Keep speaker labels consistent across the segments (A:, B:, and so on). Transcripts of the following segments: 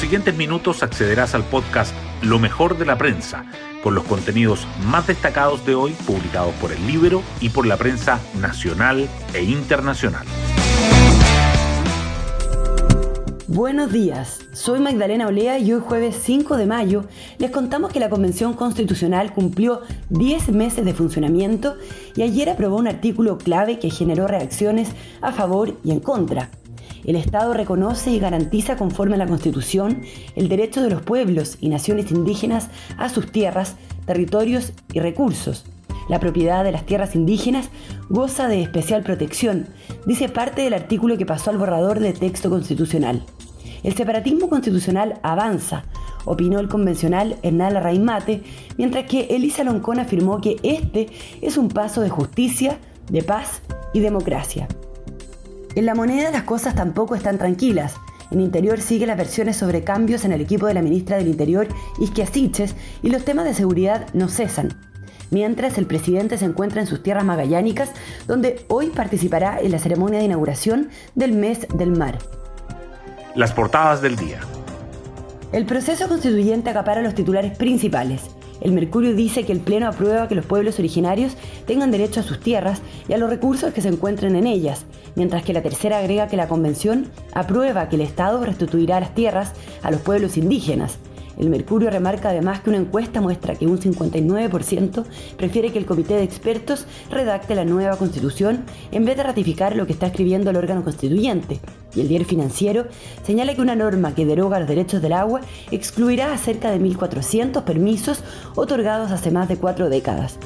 A: siguientes minutos accederás al podcast Lo mejor de la prensa, con los contenidos más destacados de hoy publicados por el libro y por la prensa nacional e internacional.
B: Buenos días, soy Magdalena Olea y hoy jueves 5 de mayo les contamos que la Convención Constitucional cumplió 10 meses de funcionamiento y ayer aprobó un artículo clave que generó reacciones a favor y en contra. El Estado reconoce y garantiza conforme a la Constitución el derecho de los pueblos y naciones indígenas a sus tierras, territorios y recursos. La propiedad de las tierras indígenas goza de especial protección, dice parte del artículo que pasó al borrador de texto constitucional. El separatismo constitucional avanza, opinó el convencional Hernán Larraín Mate, mientras que Elisa Loncón afirmó que este es un paso de justicia, de paz y democracia. En la moneda las cosas tampoco están tranquilas. En Interior sigue las versiones sobre cambios en el equipo de la ministra del Interior, Isquia Siches, y los temas de seguridad no cesan. Mientras el presidente se encuentra en sus tierras magallánicas, donde hoy participará en la ceremonia de inauguración del mes del mar.
A: Las portadas del día.
B: El proceso constituyente acapara los titulares principales. El Mercurio dice que el Pleno aprueba que los pueblos originarios tengan derecho a sus tierras y a los recursos que se encuentren en ellas, mientras que la tercera agrega que la Convención aprueba que el Estado restituirá las tierras a los pueblos indígenas, el Mercurio remarca además que una encuesta muestra que un 59% prefiere que el comité de expertos redacte la nueva constitución en vez de ratificar lo que está escribiendo el órgano constituyente. Y el diario financiero señala que una norma que deroga los derechos del agua excluirá a cerca de 1.400 permisos otorgados hace más de cuatro décadas.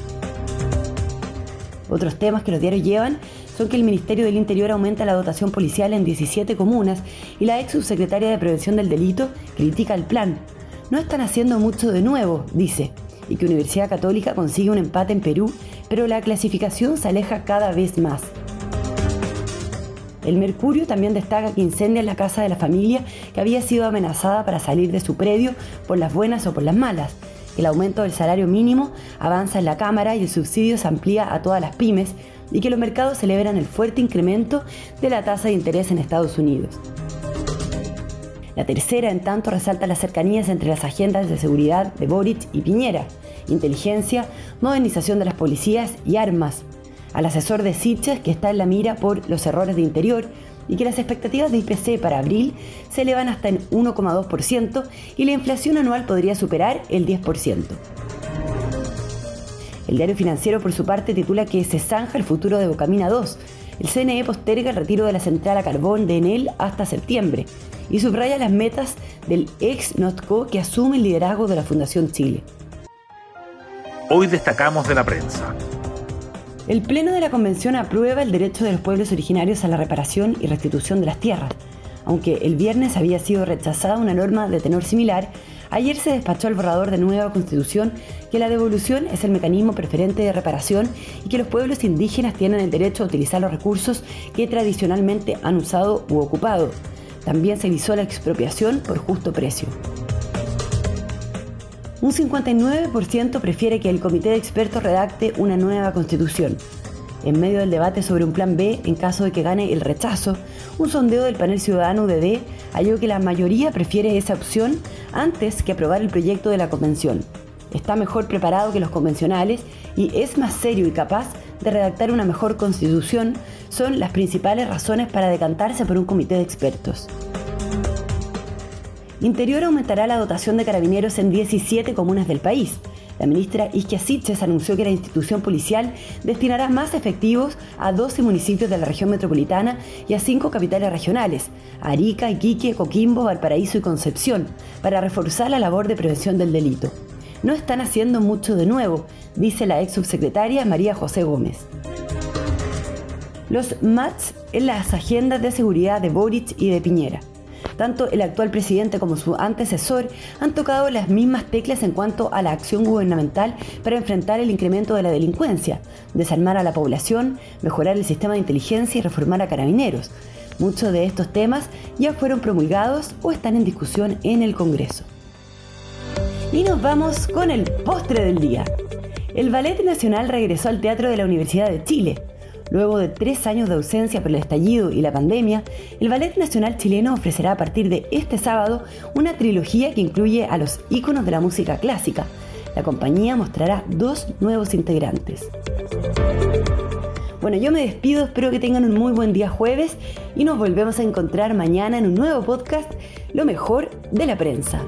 B: Otros temas que los diarios llevan son que el Ministerio del Interior aumenta la dotación policial en 17 comunas y la ex subsecretaria de Prevención del Delito critica el plan, no están haciendo mucho de nuevo, dice, y que Universidad Católica consigue un empate en Perú, pero la clasificación se aleja cada vez más. El Mercurio también destaca que incendia la casa de la familia que había sido amenazada para salir de su predio por las buenas o por las malas. El aumento del salario mínimo avanza en la Cámara y el subsidio se amplía a todas las pymes y que los mercados celebran el fuerte incremento de la tasa de interés en Estados Unidos. La tercera, en tanto, resalta las cercanías entre las agendas de seguridad de Boric y Piñera, inteligencia, modernización de las policías y armas. Al asesor de Siches, que está en la mira por los errores de interior, y que las expectativas de IPC para abril se elevan hasta en 1,2% y la inflación anual podría superar el 10%. El diario financiero, por su parte, titula que se zanja el futuro de Bocamina 2. El CNE posterga el retiro de la central a carbón de Enel hasta septiembre y subraya las metas del ex NOTCO que asume el liderazgo de la Fundación Chile.
A: Hoy destacamos de la prensa.
B: El Pleno de la Convención aprueba el derecho de los pueblos originarios a la reparación y restitución de las tierras. Aunque el viernes había sido rechazada una norma de tenor similar, ayer se despachó el borrador de nueva constitución que la devolución es el mecanismo preferente de reparación y que los pueblos indígenas tienen el derecho a utilizar los recursos que tradicionalmente han usado u ocupado. También se visó la expropiación por justo precio. Un 59% prefiere que el comité de expertos redacte una nueva constitución. En medio del debate sobre un plan B, en caso de que gane el rechazo, un sondeo del panel ciudadano UDD halló que la mayoría prefiere esa opción antes que aprobar el proyecto de la convención. Está mejor preparado que los convencionales y es más serio y capaz de redactar una mejor constitución son las principales razones para decantarse por un comité de expertos. Interior aumentará la dotación de carabineros en 17 comunas del país. La ministra Isquia Siches anunció que la institución policial destinará más efectivos a 12 municipios de la región metropolitana y a 5 capitales regionales, Arica, Iquique, Coquimbo, Valparaíso y Concepción, para reforzar la labor de prevención del delito. No están haciendo mucho de nuevo, dice la ex subsecretaria María José Gómez. Los MATS en las agendas de seguridad de Boric y de Piñera. Tanto el actual presidente como su antecesor han tocado las mismas teclas en cuanto a la acción gubernamental para enfrentar el incremento de la delincuencia, desarmar a la población, mejorar el sistema de inteligencia y reformar a carabineros. Muchos de estos temas ya fueron promulgados o están en discusión en el Congreso. Y nos vamos con el postre del día. El Ballet Nacional regresó al Teatro de la Universidad de Chile Luego de tres años de ausencia por el estallido y la pandemia, el Ballet Nacional Chileno ofrecerá a partir de este sábado una trilogía que incluye a los íconos de la música clásica. La compañía mostrará dos nuevos integrantes. Bueno, yo me despido, espero que tengan un muy buen día jueves y nos volvemos a encontrar mañana en un nuevo podcast, Lo mejor de la prensa.